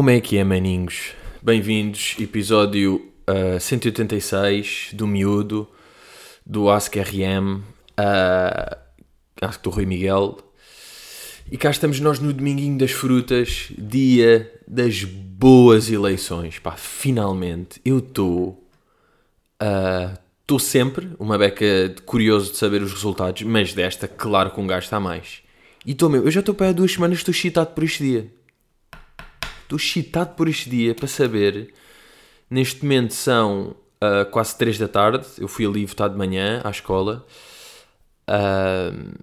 Como é que é, maninhos? Bem-vindos, episódio uh, 186 do Miúdo, do Ask RM, uh, Ask do Rui Miguel. E cá estamos nós no Dominguinho das Frutas, dia das boas eleições. Pá, finalmente, eu estou... Estou uh, sempre, uma beca curioso de saber os resultados, mas desta, claro que um gajo está mais. E estou mesmo, eu já estou para há duas semanas, estou excitado por este dia. Estou excitado por este dia para saber. Neste momento são uh, quase 3 da tarde. Eu fui ali votar de manhã à escola. Uh,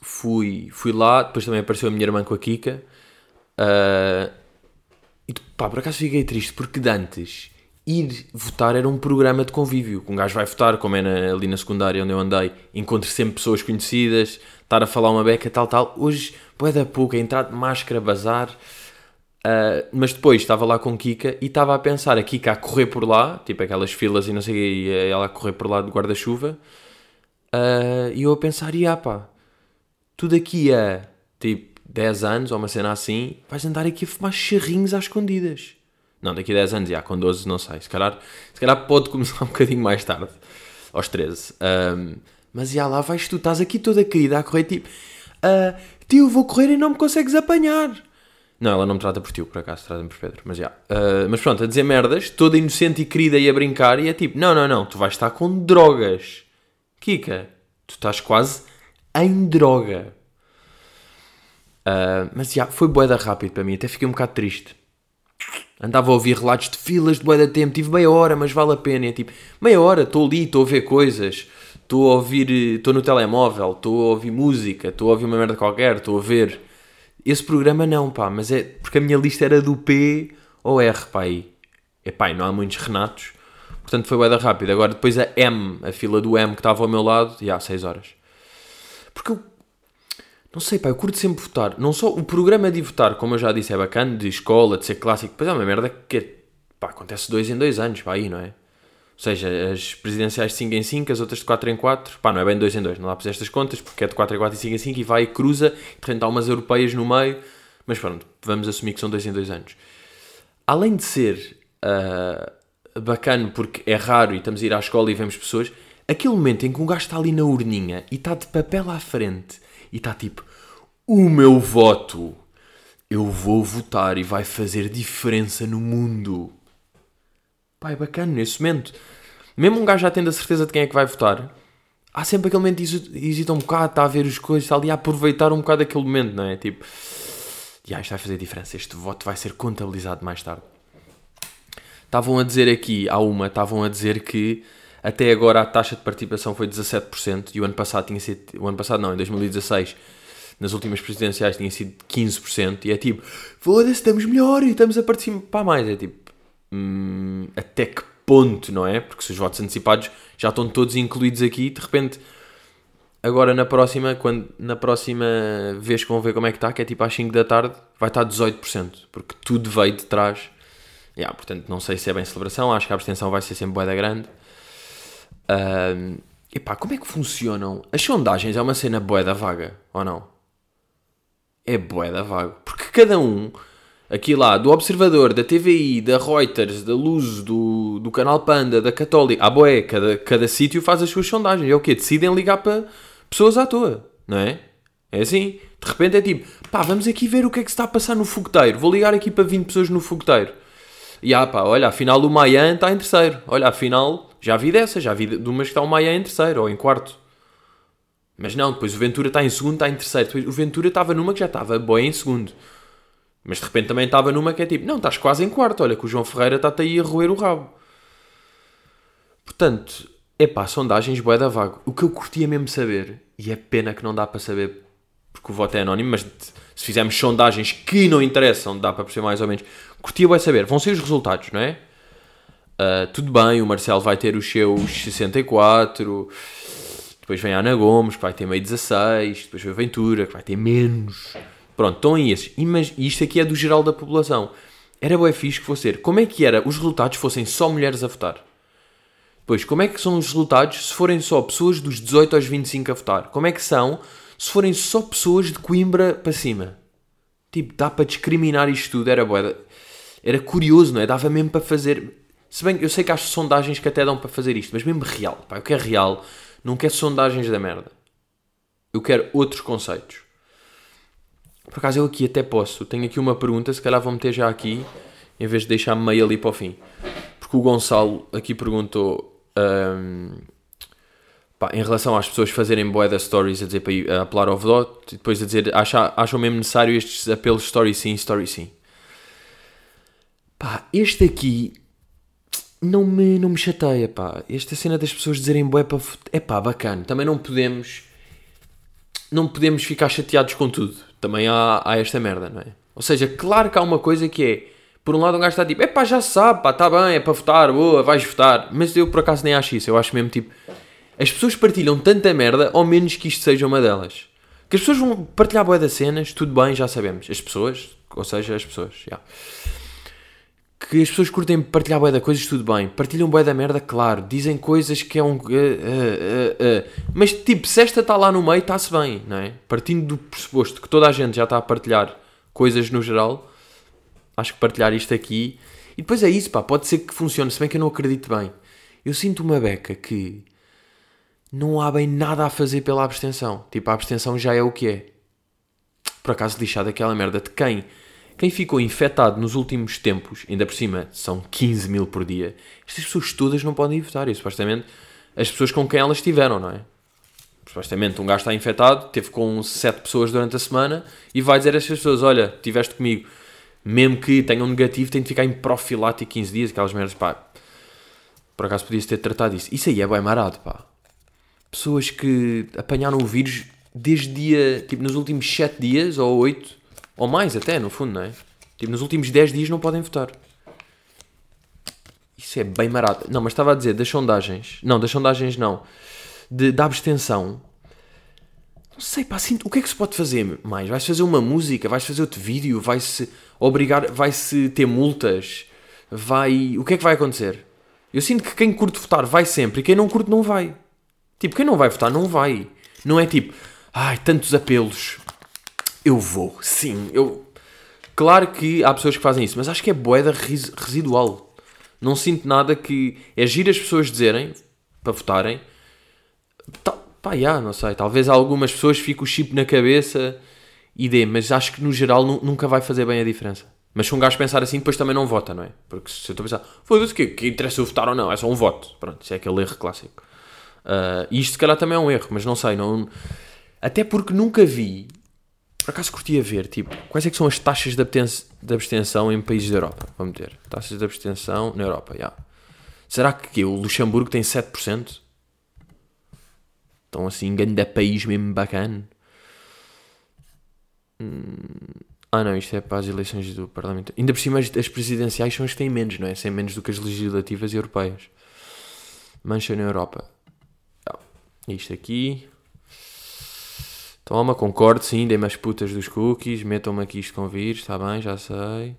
fui, fui lá, depois também apareceu a minha irmã com a Kika. Uh, e pá, por acaso fiquei triste porque de antes ir votar era um programa de convívio. Um gajo vai votar, como é na, ali na secundária onde eu andei, encontro sempre pessoas conhecidas, estar a falar uma beca, tal, tal. Hoje, boé da pouco, entrar de máscara, bazar. Uh, mas depois estava lá com Kika e estava a pensar a Kika a correr por lá, tipo aquelas filas e não sei e ela a correr por lá de guarda-chuva. Uh, e eu a pensar, e ah pá, tu daqui a tipo 10 anos ou uma cena assim, vais andar aqui a fumar charrinhos às escondidas. Não, daqui a 10 anos, já, com 12 não sei. Se calhar, se calhar pode começar um bocadinho mais tarde, aos 13. Um, mas já lá vais tu, estás aqui toda querida a correr tipo, uh, tio, vou correr e não me consegues apanhar. Não, ela não me trata por tio, por acaso, trata-me por Pedro, mas já. Uh, mas pronto, a dizer merdas, toda inocente e querida e a brincar, e é tipo, não, não, não, tu vais estar com drogas. Kika, tu estás quase em droga. Uh, mas já, foi boeda rápido para mim, até fiquei um bocado triste. Andava a ouvir relatos de filas de boeda tempo, tive meia hora, mas vale a pena. E é tipo, meia hora, estou ali, estou a ver coisas, estou a ouvir, estou no telemóvel, estou a ouvir música, estou a ouvir uma merda qualquer, estou a ver esse programa não, pá, mas é porque a minha lista era do P ou R, pá, aí. É pá, não há muitos Renatos, portanto foi da rápida. Agora depois a M, a fila do M que estava ao meu lado, e há 6 horas. Porque eu, não sei, pá, eu curto sempre votar. Não só o programa de votar, como eu já disse, é bacana, de escola, de ser clássico, depois é uma merda que, pá, acontece dois em dois anos, pá, aí, não é? Ou seja, as presidenciais de 5 em 5, as outras de 4 em 4. Pá, não é bem 2 em 2, não dá para fazer estas contas, porque é de 4 em 4 e 5 em 5 e vai e cruza, de repente há umas europeias no meio. Mas pronto, vamos assumir que são 2 em 2 anos. Além de ser uh, bacana, porque é raro e estamos a ir à escola e vemos pessoas, aquele momento em que um gajo está ali na urninha e está de papel à frente e está tipo: O meu voto, eu vou votar e vai fazer diferença no mundo. Pá, é bacana nesse momento. Mesmo um gajo já tendo a certeza de quem é que vai votar, há sempre aquele momento de hesita um bocado, está a ver as coisas, está ali a aproveitar um bocado aquele momento, não é? Tipo, já, isto vai fazer diferença, este voto vai ser contabilizado mais tarde. Estavam a dizer aqui, há uma, estavam a dizer que até agora a taxa de participação foi 17% e o ano passado tinha sido, o ano passado não, em 2016, nas últimas presidenciais tinha sido 15% e é tipo, foda-se, estamos melhor e estamos a participar mais. É tipo, hum, até que ponto, não é? Porque se os votos antecipados já estão todos incluídos aqui, de repente, agora na próxima, quando, na próxima vez que vão ver como é que está, que é tipo às 5 da tarde, vai estar 18%, porque tudo veio de trás. Yeah, portanto, não sei se é bem celebração, acho que a abstenção vai ser sempre boeda grande. Um, epá, como é que funcionam? As sondagens é uma cena boeda vaga, ou não? É boeda vaga. Porque cada um aqui lá, do Observador, da TVI, da Reuters, da Luz, do, do Canal Panda, da Católica, ah boé, cada, cada sítio faz as suas sondagens. É o quê? Decidem ligar para pessoas à toa, não é? É assim. De repente é tipo, pá, vamos aqui ver o que é que se está a passar no fogueteiro. Vou ligar aqui para 20 pessoas no fogueteiro. E ah pá, olha, afinal o Mayan está em terceiro. Olha, afinal, já vi dessa, já vi de umas que está o Mayan em terceiro ou em quarto. Mas não, depois o Ventura está em segundo, está em terceiro. Depois, o Ventura estava numa que já estava boa em segundo. Mas de repente também estava numa que é tipo, não, estás quase em quarto, olha que o João Ferreira está-te aí a roer o rabo. Portanto, é pá, sondagens bué da vago. O que eu curtia mesmo saber, e é pena que não dá para saber porque o voto é anónimo, mas se fizermos sondagens que não interessam, dá para perceber mais ou menos. Curtia bué saber, vão ser os resultados, não é? Uh, tudo bem, o Marcelo vai ter os seus 64, depois vem a Ana Gomes, que vai ter meio 16, depois vem a Ventura, que vai ter menos. Pronto, estão aí esses. E isto aqui é do geral da população. Era bem fixe que fosse ser. Como é que era os resultados fossem só mulheres a votar? Pois, como é que são os resultados se forem só pessoas dos 18 aos 25 a votar? Como é que são se forem só pessoas de Coimbra para cima? Tipo, dá para discriminar isto tudo. Era boeda. Era curioso, não é? Dava mesmo para fazer. Se bem, eu sei que há sondagens que até dão para fazer isto, mas mesmo real. Pá, eu quero real. Não quero sondagens da merda. Eu quero outros conceitos. Por acaso eu aqui até posso. Tenho aqui uma pergunta, se calhar vou meter já aqui, em vez de deixar meio ali para o fim. Porque o Gonçalo aqui perguntou. hum, pá, em relação às pessoas fazerem boé da stories a dizer para ir, a apelar ao voto e depois a dizer acha, acham mesmo necessário estes apelos story sim, story sim. Pá, este aqui não me, não me chateia, pá. Esta cena das pessoas dizerem boé para é pá, bacana. Também não podemos não podemos ficar chateados com tudo. Também há, há esta merda, não é? Ou seja, claro que há uma coisa que é, por um lado um gajo está tipo, é pá, já sabe, pá, está bem, é para votar, boa, vais votar. Mas eu por acaso nem acho isso, eu acho mesmo tipo, as pessoas partilham tanta merda, ao menos que isto seja uma delas. Que as pessoas vão partilhar boé das cenas, tudo bem, já sabemos. As pessoas, ou seja, as pessoas, já. Que as pessoas curtem partilhar boé da coisas, tudo bem. Partilham boé da merda, claro. Dizem coisas que é um... uh, uh, uh. Mas, tipo, se esta está lá no meio, está-se bem, não é? Partindo do pressuposto que toda a gente já está a partilhar coisas no geral, acho que partilhar isto aqui... E depois é isso, pá, pode ser que funcione, se bem que eu não acredito bem. Eu sinto uma beca que não há bem nada a fazer pela abstenção. Tipo, a abstenção já é o que é. Por acaso lixado aquela merda de quem? Quem ficou infectado nos últimos tempos, ainda por cima são 15 mil por dia, estas pessoas todas não podem ir votar. E supostamente as pessoas com quem elas estiveram, não é? Supostamente um gajo está infectado, teve com 7 pessoas durante a semana e vai dizer a estas pessoas: Olha, estiveste comigo, mesmo que tenham negativo, tem de ficar em profilático 15 dias, aquelas merdas, pá. Por acaso podia-se ter tratado isso. Isso aí é bem marado, pá pessoas que apanharam o vírus desde dia, tipo, nos últimos 7 dias ou 8, ou mais até, no fundo, não é? Tipo, nos últimos 10 dias não podem votar. Isso é bem marado. Não, mas estava a dizer das sondagens. Não, das sondagens não. De, da abstenção. Não sei, pá, assim, o que é que se pode fazer mais? Vais fazer uma música? Vais fazer outro vídeo? Vai-se obrigar? Vai-se ter multas? Vai... O que é que vai acontecer? Eu sinto que quem curte votar vai sempre e quem não curte não vai. Tipo, quem não vai votar não vai. Não é tipo, ai, tantos apelos. Eu vou, sim, eu. Claro que há pessoas que fazem isso, mas acho que é boeda res- residual. Não sinto nada que. É giro as pessoas dizerem para votarem. Tá, pá, já, não sei. Talvez algumas pessoas fiquem o chip na cabeça e dê, mas acho que no geral nu- nunca vai fazer bem a diferença. Mas se um gajo pensar assim, depois também não vota, não é? Porque se eu estou a pensar, foda-se, que, que interessa eu votar ou não? É só um voto. Pronto, isso é aquele erro clássico. Uh, isto se calhar também é um erro, mas não sei, não... Até porque nunca vi, por acaso curtia ver, tipo, quais é que são as taxas de, de abstenção em países da Europa? Vamos ter. Taxas de abstenção na Europa, já. Será que o Luxemburgo tem 7%? Então assim, grande país mesmo bacana. Hum... Ah não, isto é para as eleições do Parlamento. Ainda por cima as, presidenciais são as que têm menos, não é? Sem menos do que as legislativas europeias. Mancha na Europa. Isto aqui. Toma, concordo, sim, dei-me as putas dos cookies, metam-me aqui isto com vírus, está bem, já sei.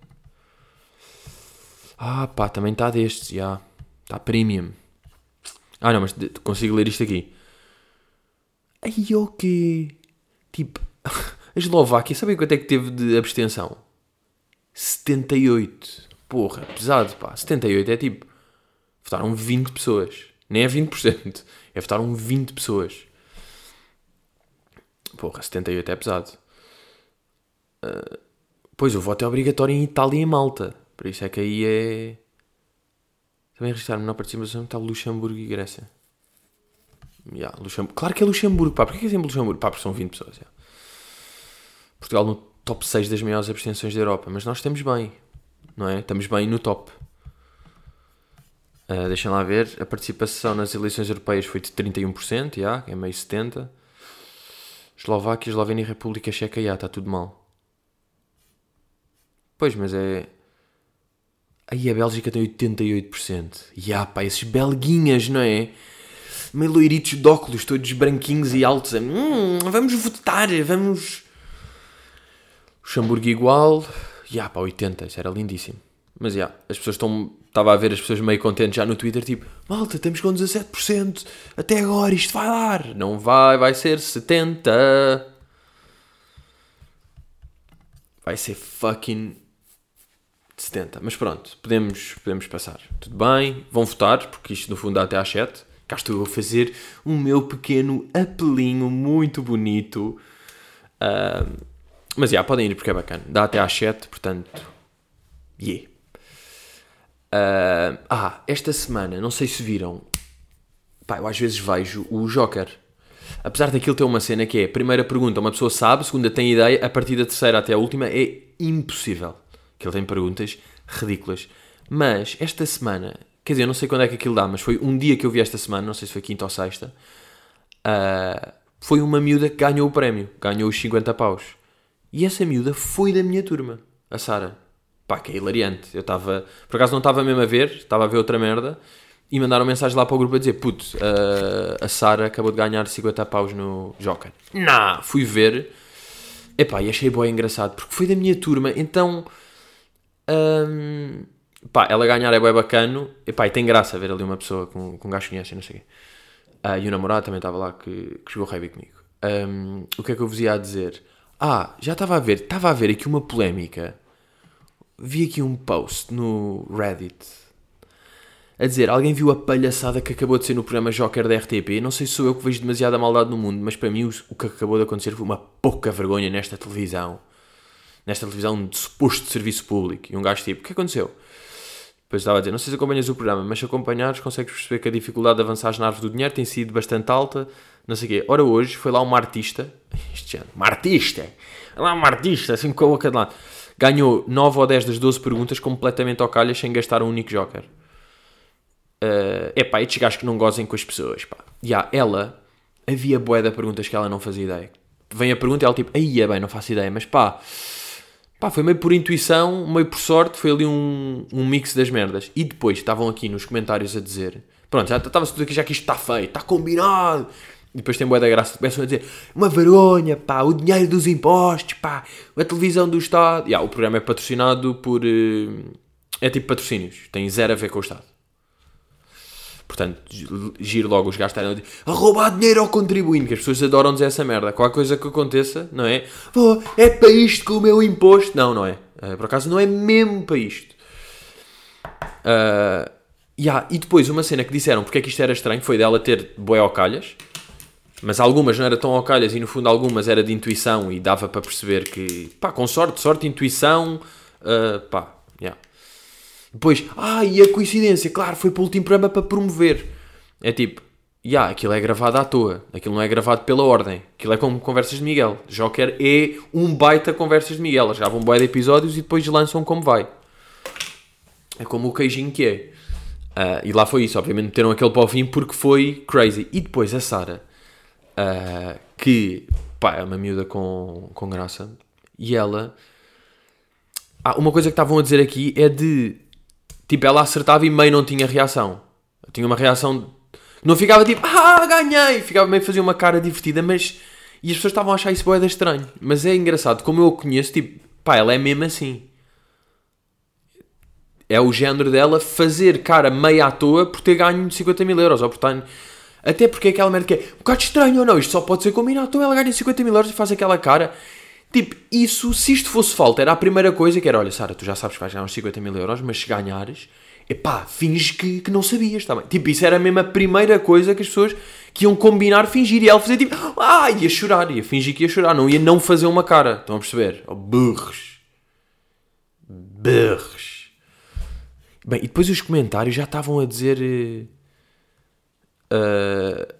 Ah, pá, também está destes, já. Está premium. Ah, não, mas consigo ler isto aqui. Ai, o quê? Tipo, a Eslováquia, sabem quanto é que teve de abstenção? 78. Porra, pesado, pá. 78 é tipo, votaram 20 pessoas. Nem é 20%. É votaram 20 pessoas. Porra, 78 é pesado. Uh, pois, o voto é obrigatório em Itália e Malta. Por isso é que aí é... Também registrar menor participação está Luxemburgo e Grécia. Yeah, Luxemburgo. Claro que é Luxemburgo, pá. Porquê que é sempre Luxemburgo? Pá, porque são 20 pessoas. yeah. Portugal no top 6 das maiores abstenções da Europa. Mas nós estamos bem, não é? Estamos bem no top. Uh, deixem lá ver, a participação nas eleições europeias foi de 31%, já, é meio 70%. Eslováquia, Eslovénia e República Checa, já, está tudo mal. Pois, mas é... Aí a Bélgica tem 88%. Já, pá, esses belguinhas, não é? Meio loiritos de óculos, todos branquinhos e altos. a, Hum, vamos votar, vamos... Luxemburgo igual. Já, pá, 80, isso era lindíssimo. Mas já, as pessoas estão. Estava a ver as pessoas meio contentes já no Twitter, tipo, malta, estamos com 17%, até agora isto vai dar. Não vai, vai ser 70%. vai ser fucking 70. Mas pronto, podemos, podemos passar. Tudo bem, vão votar, porque isto no fundo dá até às 7. Cá estou eu a fazer o meu pequeno apelinho muito bonito. Uh, mas já, yeah, podem ir porque é bacana. Dá até às 7, portanto. Yeah. Uh, ah, esta semana, não sei se viram. Pá, eu às vezes vejo o Joker. Apesar daquilo ter uma cena que é: primeira pergunta, uma pessoa sabe, segunda tem ideia, a partir da terceira até a última é impossível. Que ele tem perguntas ridículas. Mas esta semana Quer dizer, eu não sei quando é que aquilo dá, mas foi um dia que eu vi esta semana, não sei se foi quinta ou sexta. Uh, foi uma miúda que ganhou o prémio, ganhou os 50 paus. E essa miúda foi da minha turma, a Sara. Pá, que é hilariante. Eu estava, por acaso não estava mesmo a ver, estava a ver outra merda. E mandaram mensagem lá para o grupo a dizer: Puto, uh, a Sara acabou de ganhar 50 paus no Joker. Não, fui ver. Epá, e achei boa engraçado, porque foi da minha turma, então. Um, pá, ela ganhar é bem bacano, e pá, e tem graça ver ali uma pessoa com, com um gajo conhece, não sei o quê. Uh, e o namorado também estava lá que, que jogou rugby comigo. Um, o que é que eu vos ia dizer? Ah, já estava a ver, estava a ver aqui uma polémica. Vi aqui um post no Reddit a dizer: Alguém viu a palhaçada que acabou de ser no programa Joker da RTP? Não sei se sou eu que vejo demasiada maldade no mundo, mas para mim o, que acabou de acontecer foi uma pouca vergonha nesta televisão. Nesta televisão de suposto serviço público. E um gajo tipo: O que aconteceu? Depois estava a dizer, não sei se acompanhas o programa, mas se acompanhares consegues perceber que a dificuldade de avançar na árvore do dinheiro tem sido bastante alta, não sei o quê. Ora hoje foi lá uma artista, este ano, uma artista, lá uma artista, assim com a boca de lado, ganhou 9 ou 10 das 12 perguntas completamente ao calhas sem gastar um único joker. Uh, é pá, estes gajos que não gozem com as pessoas, pá. E yeah, ela, havia boé de perguntas que ela não fazia ideia. Vem a pergunta e ela tipo, aí é bem, não faço ideia, mas pá Pá, foi meio por intuição, meio por sorte, foi ali um, um mix das merdas. E depois estavam aqui nos comentários a dizer: Pronto, já estava-se tudo aqui, já que isto está feito, está combinado. Depois tem boa da graça, começam a dizer: Uma vergonha, pá, o dinheiro dos impostos, pá, a televisão do Estado. Yeah, o programa é patrocinado por. Uh, é tipo patrocínios, tem zero a ver com o Estado. Portanto, giro logo os estarem a roubar dinheiro ao contribuinte, que as pessoas adoram dizer essa merda. Qualquer coisa que aconteça, não é? Oh, é para isto que o meu imposto. Não, não é. Uh, por acaso não é mesmo para isto. Uh, yeah, e depois uma cena que disseram porque é que isto era estranho foi dela ter boé calhas, mas algumas não era tão calhas e no fundo algumas era de intuição e dava para perceber que, pá, com sorte, sorte, intuição, uh, pá, yeah. Depois, ah, e a coincidência, claro, foi para o último programa para promover. É tipo, já, yeah, aquilo é gravado à toa, aquilo não é gravado pela ordem, aquilo é como Conversas de Miguel. Joker é um baita Conversas de Miguel, eles gravam um baita episódios e depois lançam como vai. É como o queijinho que é. Uh, e lá foi isso, obviamente meteram aquele para o fim porque foi crazy. E depois a Sara, uh, que pá, é uma miúda com, com graça, e ela. Ah, uma coisa que estavam a dizer aqui é de Tipo, ela acertava e meio não tinha reação. Tinha uma reação. Não ficava tipo, ah, ganhei! Ficava meio fazia uma cara divertida, mas. E as pessoas estavam a achar isso boeda estranho. Mas é engraçado, como eu a conheço, tipo, pá, ela é mesmo assim. É o género dela fazer cara meio à toa por ter ganho 50 mil euros. Ou por estar... Até porque é aquela merda que é um bocado estranho ou não, isto só pode ser combinado. Então ela ganha 50 mil euros e faz aquela cara. Tipo, isso, se isto fosse falta, era a primeira coisa que era: olha, Sara, tu já sabes que vais ganhar uns 50 mil euros, mas se ganhares, epá, finge que, que não sabias, tá bem? Tipo, isso era mesmo a primeira coisa que as pessoas que iam combinar fingir. E ela fazia tipo, ah, ia chorar, ia fingir que ia chorar, não ia não fazer uma cara. Estão a perceber? Oh, burros. Burros. Bem, e depois os comentários já estavam a dizer. Uh,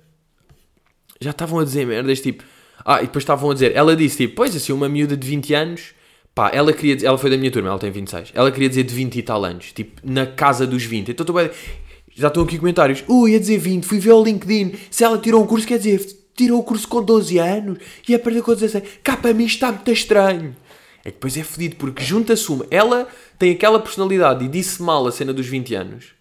já estavam a dizer merdas tipo ah, e depois estavam a dizer, ela disse tipo, pois assim, uma miúda de 20 anos, pá, ela queria dizer, ela foi da minha turma, ela tem 26, ela queria dizer de 20 e tal anos, tipo, na casa dos 20. Então estou bem, já estão aqui comentários, ui, ia dizer 20, fui ver o LinkedIn, se ela tirou um curso, quer dizer, tirou o curso com 12 anos e a perder com 16, cá para mim está muito estranho. É que depois é fedido, porque junta-se uma, ela tem aquela personalidade e disse mal a cena dos 20 anos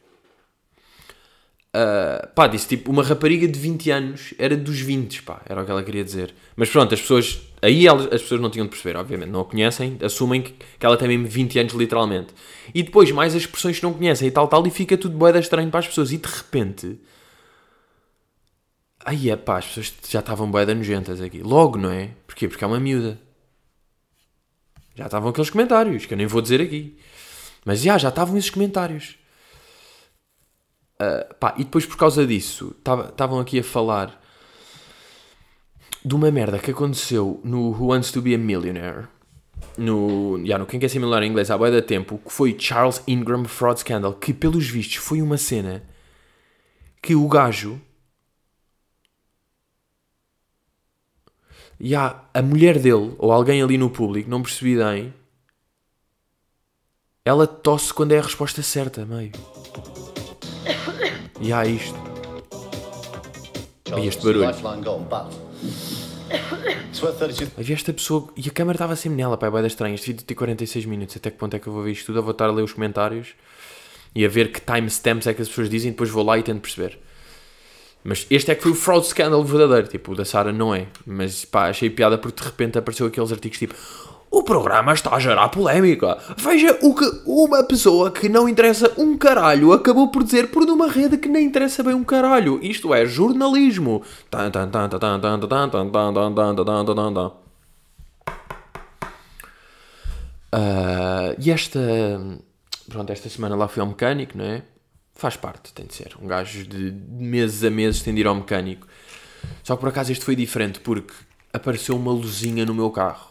Uh, pá, disse tipo, uma rapariga de 20 anos era dos 20, pá, era o que ela queria dizer. Mas pronto, as pessoas, aí elas, as pessoas não tinham de perceber, obviamente, não a conhecem, assumem que, que ela tem mesmo 20 anos, literalmente. E depois, mais as expressões que não conhecem e tal, tal, e fica tudo boeda estranho para as pessoas. E de repente, aí é pá, as pessoas já estavam boeda nojentas aqui. Logo, não é? Porquê? Porque é uma miúda. Já estavam aqueles comentários, que eu nem vou dizer aqui. Mas já, já estavam esses comentários. Uh, pá, e depois por causa disso, estavam aqui a falar de uma merda que aconteceu no Who Wants to Be a Millionaire. No, yeah, no Quem Quer Ser Milionário em inglês há boia da tempo, que foi Charles Ingram Fraud Scandal, que pelos vistos foi uma cena que o gajo e a mulher dele, ou alguém ali no público, não percebi bem, ela tosse quando é a resposta certa, meio. E há isto. E este barulho. Havia esta pessoa e a câmera estava sempre nela, pai, vai dar estranho. Este vídeo tem 46 minutos. Até que ponto é que eu vou ver isto tudo? Eu vou estar a ler os comentários e a ver que timestamps é que as pessoas dizem. Depois vou lá e tento perceber. Mas este é que foi o fraud scandal verdadeiro. Tipo, o da Sara não é. Mas pá, achei piada porque de repente apareceu aqueles artigos tipo o programa está a gerar polémica. Veja o que uma pessoa que não interessa um caralho acabou por dizer por uma rede que nem interessa bem um caralho. Isto é jornalismo. Uh, e esta. Pronto, esta semana lá fui ao mecânico, não é? Faz parte, tem de ser. Um gajo de meses a meses tem de ir ao mecânico. Só que por acaso este foi diferente porque apareceu uma luzinha no meu carro.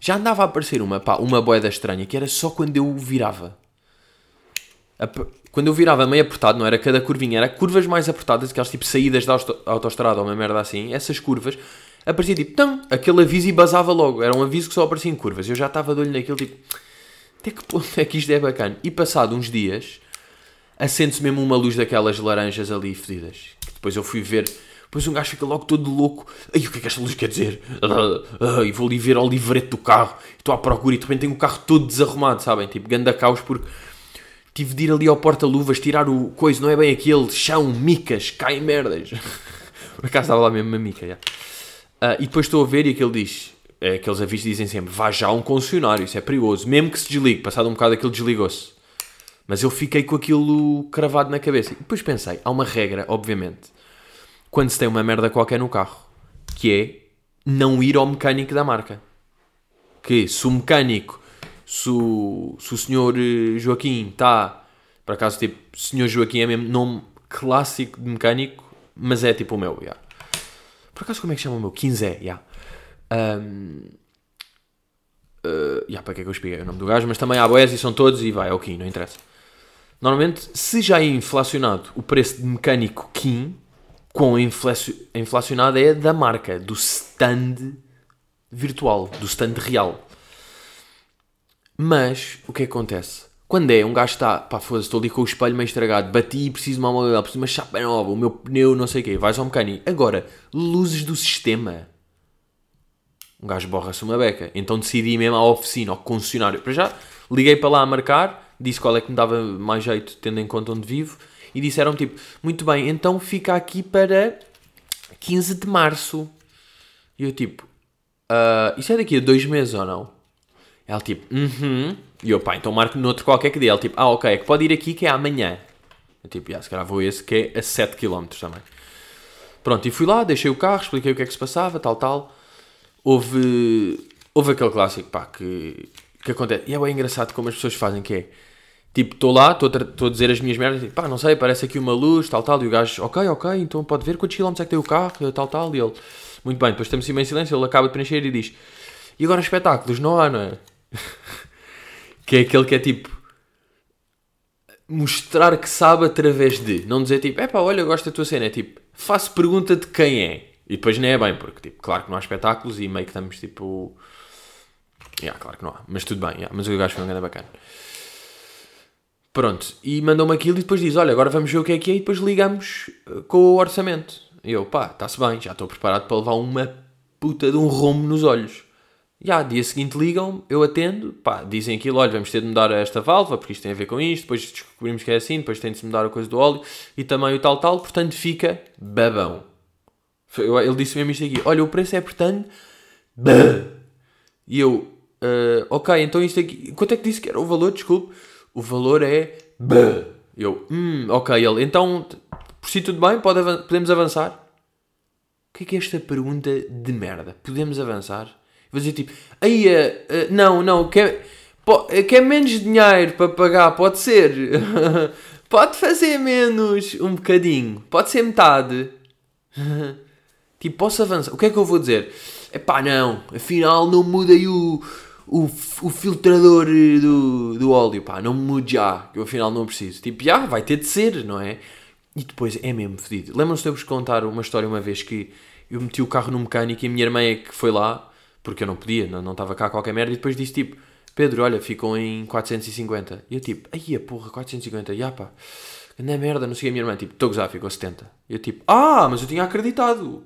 Já andava a aparecer uma, pá, uma boeda estranha, que era só quando eu virava. Quando eu virava meio apertado, não era cada curvinha, era curvas mais apertadas, aquelas tipo saídas da autostrada ou uma merda assim, essas curvas, aparecia tipo, tão, aquele aviso e basava logo. Era um aviso que só aparecia em curvas. Eu já estava de olho naquilo, tipo, até que ponto é que isto é bacana? E passado uns dias, acende-se mesmo uma luz daquelas laranjas ali fedidas. Depois eu fui ver depois um gajo fica logo todo louco. Ai, o que é que esta luz quer dizer? E vou ali ver o livrete do carro. Estou à procura e de repente tenho o carro todo desarrumado, sabem? Tipo, ganda caos porque tive de ir ali ao porta-luvas, tirar o coisa, não é bem aquele, chão, micas, caem merdas. Por acaso estava lá mesmo uma mica, já. Uh, e depois estou a ver e aquele diz, é, aqueles avisos dizem sempre, vá já a um concessionário, isso é perigoso. Mesmo que se desligue, passado um bocado aquilo desligou-se. Mas eu fiquei com aquilo cravado na cabeça. E depois pensei, há uma regra, obviamente, quando se tem uma merda qualquer no carro, que é não ir ao mecânico da marca. Que se o mecânico, se o, se o senhor eh, Joaquim está, por acaso, tipo, senhor Joaquim é mesmo nome clássico de mecânico, mas é tipo o meu, yeah. Por acaso, como é que chama o meu? 15 é, yeah. Um, para que é que eu expliquei o nome do gajo, mas também há boés e são todos e vai, é ok, não interessa. Normalmente, se já é inflacionado o preço de mecânico Kim, quão inflacionada é da marca, do stand virtual, do stand real. Mas, o que, acontece? Quando é, um gajo está, pá, foda-se, estou ali com o espelho meio estragado, bati, preciso de uma modelo, preciso de uma chapa nova, o meu pneu, não sei o quê, vais ao mecânico. Agora, luzes do sistema. Um gajo borra-se uma beca. Então decidi mesmo à oficina, ao concessionário. Para já, liguei para lá a marcar, disse qual é que me dava mais jeito, tendo em conta onde vivo e disseram tipo: Muito bem, então fica aqui para 15 de março. E eu tipo: uh, Isso é daqui a dois meses ou não? Ela tipo: Uhum. -huh. E eu, pá, então marco noutro qualquer que dia. Ela tipo: Ah, ok, é que pode ir aqui que é amanhã. Eu tipo: Já, se calhar vou esse que é a 7 km também. Pronto, e fui lá, deixei o carro, expliquei o que é que se passava, tal, tal. Houve, houve aquele clássico, pá, que, que acontece. E é bem engraçado como as pessoas fazem, que é Tipo, estou lá, estou a, dizer as minhas merdas, tipo, pá, não sei, parece aqui uma luz, tal, tal, e o gajo, ok, ok, então pode ver quantos quilómetros é que tem o carro, tal, tal, e ele, muito bem, depois estamos em silêncio, ele acaba de preencher e diz, e agora espetáculos, não há, não é? que é aquele que é tipo, mostrar que sabe através de, não dizer tipo, é pá, olha, gosto da tua cena, é tipo, faço pergunta de quem é, e depois nem é bem, porque tipo, claro que não há espetáculos e meio que estamos tipo, yeah, claro que não há, mas tudo bem, yeah, mas o gajo foi um grande bacana. Pronto, e mandou-me aquilo e depois diz: Olha, agora vamos ver o que é que é e depois ligamos eh, com o orçamento. E eu, pá, está-se bem, já estou preparado para levar uma puta de um rombo nos olhos. E ah, dia seguinte ligam, eu atendo, pá, dizem aquilo: olha, vamos ter de mudar esta válvula porque isto tem a ver com isto. Depois descobrimos que é assim, depois tem de se mudar a coisa do óleo e também o tal, tal, portanto fica babão. Ele disse mesmo isto aqui: Olha, o preço é portanto. E eu, uh, ok, então isto aqui, quanto é que disse que era o valor? Desculpe o valor é. Eu, hum, ok, ele, então, por si tudo bem, Pode podemos avançar? O que é que é esta pergunta de merda? Podemos avançar? Fazer tipo, aí, uh, uh, não, não, quer, quer menos dinheiro para pagar, pode ser. pode fazer menos, um bocadinho, pode ser metade. tipo, posso avançar. O que é que eu vou dizer? É pá, não, afinal não mudei o, o, o filtrador do, do óleo, pá, não mude já, que eu afinal não preciso. Tipo, já, vai ter de ser, não é? E depois é mesmo fedido. Lembram-se de eu vos contar uma história uma vez que eu meti o carro no mecânico e a minha irmã é que foi lá, porque eu não podia, não, não estava cá qualquer merda, e depois disse tipo, Pedro, olha, ficou em 450. E eu tipo, aí a porra, 450, já pá, é merda, não sei a minha irmã, tipo, estou gozar, ficou 70. E eu tipo, ah, mas eu tinha acreditado.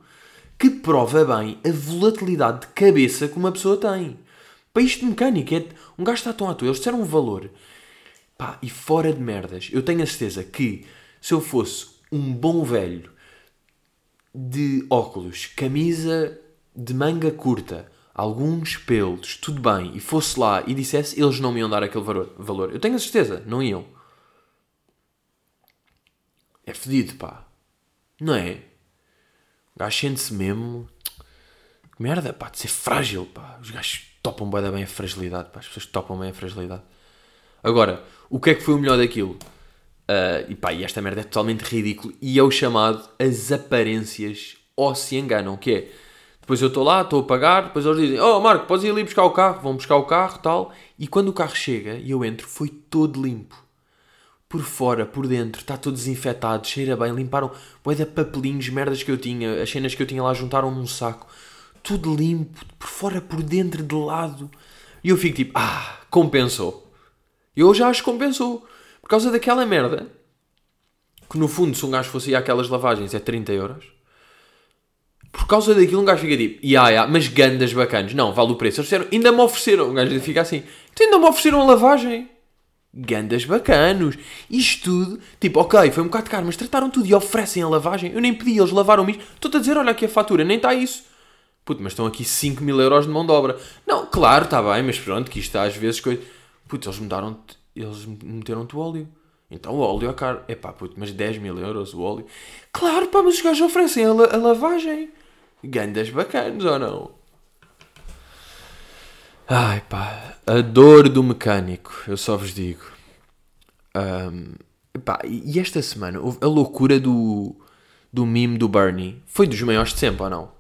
Que prova bem a volatilidade de cabeça que uma pessoa tem. Para isto de mecânico, é, um gajo está tão à toa, eles disseram um valor. Pá, e fora de merdas, eu tenho a certeza que se eu fosse um bom velho de óculos, camisa de manga curta, alguns pelos, tudo bem, e fosse lá e dissesse, eles não me iam dar aquele valor. Eu tenho a certeza, não iam. É fedido, pá. Não é? O gajo sente-se mesmo. Merda, pá, de ser frágil, pá. Os gajos topam bem a fragilidade, pá. As pessoas topam bem a fragilidade. Agora, o que é que foi o melhor daquilo? Uh, e pá, e esta merda é totalmente ridículo. E é o chamado as aparências ou se enganam, que é... Depois eu estou lá, estou a pagar, depois eles dizem, oh Marco, podes ir ali buscar o carro, vão buscar o carro tal. E quando o carro chega e eu entro, foi todo limpo. Por fora, por dentro, está todo desinfetado, cheira bem, limparam bué de papelinhos, merdas que eu tinha, as cenas que eu tinha lá juntaram num saco. Tudo limpo, por fora, por dentro, de lado. E eu fico tipo, ah, compensou. Eu já acho que compensou. Por causa daquela merda, que no fundo, se um gajo fosse ir àquelas lavagens, é 30 euros. Por causa daquilo, um gajo fica tipo, ya, yeah, yeah, mas gandas bacanas. Não, vale o preço. Eles disseram, ainda me ofereceram. Um gajo fica assim, então ainda me ofereceram a lavagem. Gandas bacanos. Isto tudo, tipo, ok, foi um bocado caro, mas trataram tudo e oferecem a lavagem. Eu nem pedi, eles lavaram-me isto. Estou-te a dizer, olha aqui a fatura, nem está isso. Puto, mas estão aqui 5 mil euros de mão de obra. Não, claro, está bem, mas pronto, que isto às vezes coisa. Puto, eles mudaram, eles meteram-te o óleo. Então o óleo é caro. É pá, puto, mas 10 mil euros o óleo. Claro, pá, mas os gajos oferecem a, la a lavagem. Gandas bacanas ou não? Ai pá, a dor do mecânico, eu só vos digo. Um, pá, e esta semana, a loucura do, do meme do Bernie foi dos maiores de sempre ou não?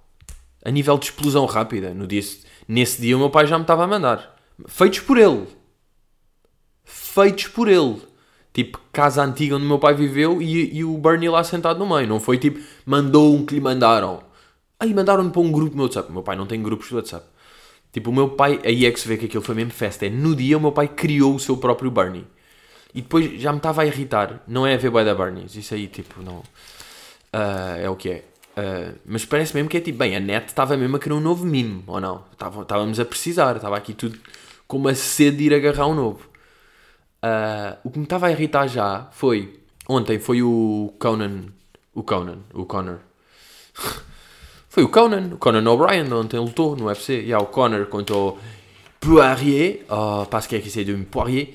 A nível de explosão rápida, no dia, nesse dia o meu pai já me estava a mandar. Feitos por ele. Feitos por ele. Tipo, casa antiga onde o meu pai viveu e, e o Bernie lá sentado no meio. Não foi tipo, mandou um que lhe mandaram. Aí mandaram-me para um grupo no WhatsApp. Meu pai não tem grupos de WhatsApp. Tipo, o meu pai, aí é que se vê que aquilo foi mesmo festa. É no dia o meu pai criou o seu próprio Bernie. E depois já me estava a irritar. Não é a ver da Bernies. Isso aí, tipo, não. Uh, é o que é. Uh, mas parece mesmo que é tipo, bem, a net estava mesmo a querer um novo mimo, ou não? Estávamos a precisar, estava aqui tudo com uma sede de ir agarrar um novo. Uh, o que me estava a irritar já foi, ontem foi o Conan, o Conan, o Connor. Foi o Conan, o Conan O'Brien, ontem lutou no UFC. E há o Conor contra o Poirier, uh, parce que é que c'est de Poirier.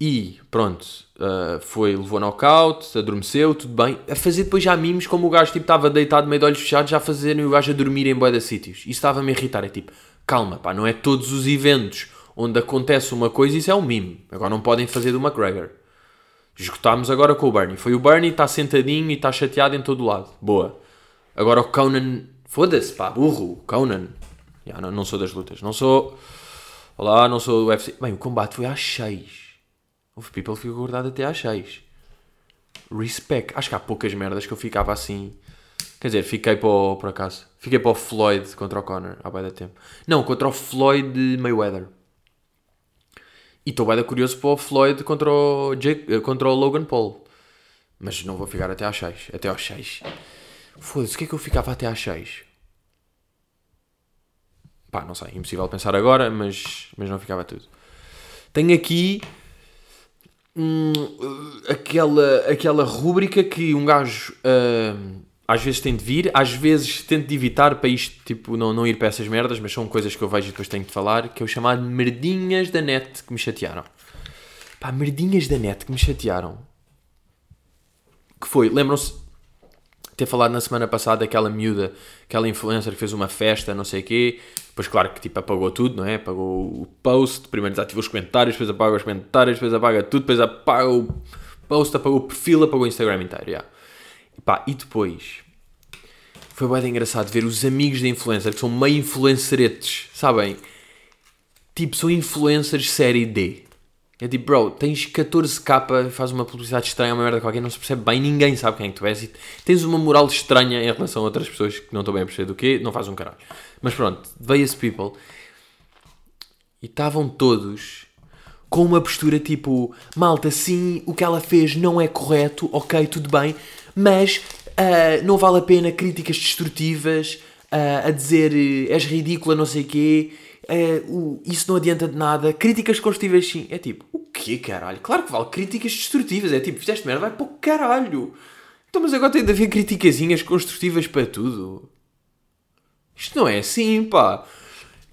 E pronto, uh, foi, levou knockout, adormeceu, tudo bem. A fazer depois já mimos, como o gajo tipo, estava deitado meio de olhos fechados, já fazerem o gajo a dormir em boia de sítios. Isso estava-me a irritar. É tipo, calma, pá, não é todos os eventos onde acontece uma coisa, isso é um mime. Agora não podem fazer do McGregor. Esgotámos agora com o Bernie. Foi o Bernie, está sentadinho e está chateado em todo o lado. Boa. Agora o Conan, foda-se, pá, burro, Conan. Yeah, não, não sou das lutas, não sou. Olá, não sou do UFC. Bem, o combate foi às 6. O People ficou acordado até às 6. Respect. Acho que há poucas merdas que eu ficava assim. Quer dizer, fiquei para o, por acaso. Fiquei para o Floyd contra o Conor há bem da tempo. Não, contra o Floyd Mayweather. E estou bem curioso para o Floyd contra o, Jake, contra o Logan Paul. Mas não vou ficar até às 6. Até às 6. Foda-se, o que é que eu ficava até às 6? Pá, não sei, impossível pensar agora, mas, mas não ficava tudo. Tenho aqui hum, aquela, aquela rúbrica que um gajo uh, às vezes tem de vir, às vezes tento de evitar para isto, tipo, não, não ir para essas merdas, mas são coisas que eu vejo e depois tenho de falar, que é o chamado merdinhas da net que me chatearam. Pá, merdinhas da net que me chatearam. Que foi, lembram-se, ter falado na semana passada daquela miúda, aquela influencer que fez uma festa, não sei o quê, Depois, claro que tipo, apagou tudo, não é? Apagou o post, primeiro desativou os comentários, depois apaga os comentários, depois apaga tudo, depois apaga o post, apagou o perfil, apagou o Instagram inteiro, yeah. e, pá, e depois foi bem engraçado ver os amigos da influencer, que são meio influenceretes, sabem? Tipo, são influencers série D. É tipo, bro, tens 14k, faz uma publicidade estranha, uma merda qualquer, não se percebe bem, ninguém sabe quem é que tu és e tens uma moral estranha em relação a outras pessoas que não estão bem a perceber do quê, não faz um caralho. Mas pronto, veio esse people e estavam todos com uma postura tipo, malta, sim, o que ela fez não é correto, ok, tudo bem, mas uh, não vale a pena críticas destrutivas uh, a dizer uh, és ridícula, não sei o quê uh, o, isso não adianta de nada. Críticas construtivas, sim. É tipo, o quê, caralho? Claro que vale críticas destrutivas. É tipo, fizeste merda, vai para o caralho. Então, mas agora tem de haver criticazinhas construtivas para tudo. Isto não é assim, pá.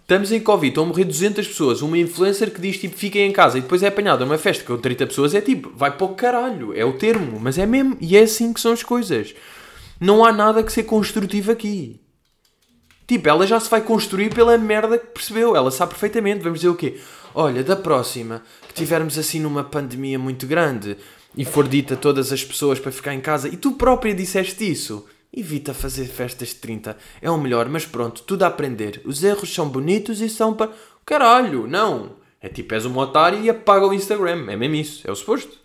Estamos em Covid, estão a morrer 200 pessoas. Uma influencer que diz tipo, fiquem em casa e depois é apanhada numa festa com 30 pessoas, é tipo, vai para o caralho. É o termo, mas é mesmo. E é assim que são as coisas. Não há nada que ser construtivo aqui. Tipo, ela já se vai construir pela merda que percebeu. Ela sabe perfeitamente. Vamos dizer o quê? Olha, da próxima que tivermos assim numa pandemia muito grande e for dita a todas as pessoas para ficar em casa e tu própria disseste isso, evita fazer festas de 30. É o melhor, mas pronto, tudo a aprender. Os erros são bonitos e são para. Caralho, não! É tipo, és um otário e apaga o Instagram. É mesmo isso. É o suposto.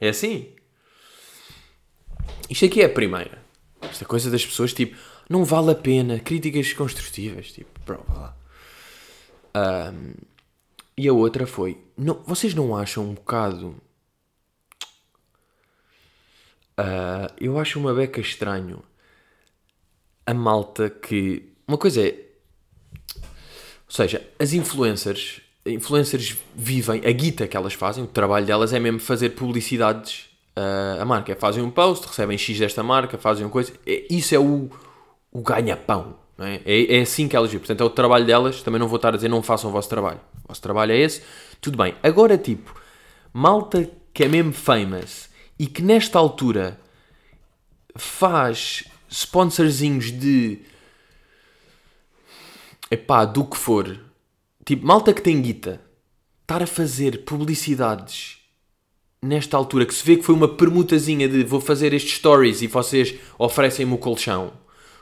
É assim. Isto aqui é a primeira. Esta coisa das pessoas tipo não vale a pena. Críticas construtivas, tipo, bro, vá lá. Um, e a outra foi, não, vocês não acham um bocado... Uh, eu acho uma beca estranho a malta que... Uma coisa é... Ou seja, as influencers... Influencers vivem, a guita que elas fazem, o trabalho delas é mesmo fazer publicidades uh, a marca. Fazem um post, recebem X desta marca, fazem uma coisa. Isso é o, o ganha-pão. É? é? É, assim que elas vivem. Portanto, é o trabalho delas. Também não vou estar a dizer não façam o vosso trabalho. O vosso trabalho é esse. Tudo bem. Agora, tipo, malta que é mesmo famous e que nesta altura faz sponsorzinhos de. Epá, do que for. Tipo, malta que tem guita. Estar a fazer publicidades nesta altura que se vê que foi uma permutazinha de vou fazer estes stories e vocês oferecem-me o colchão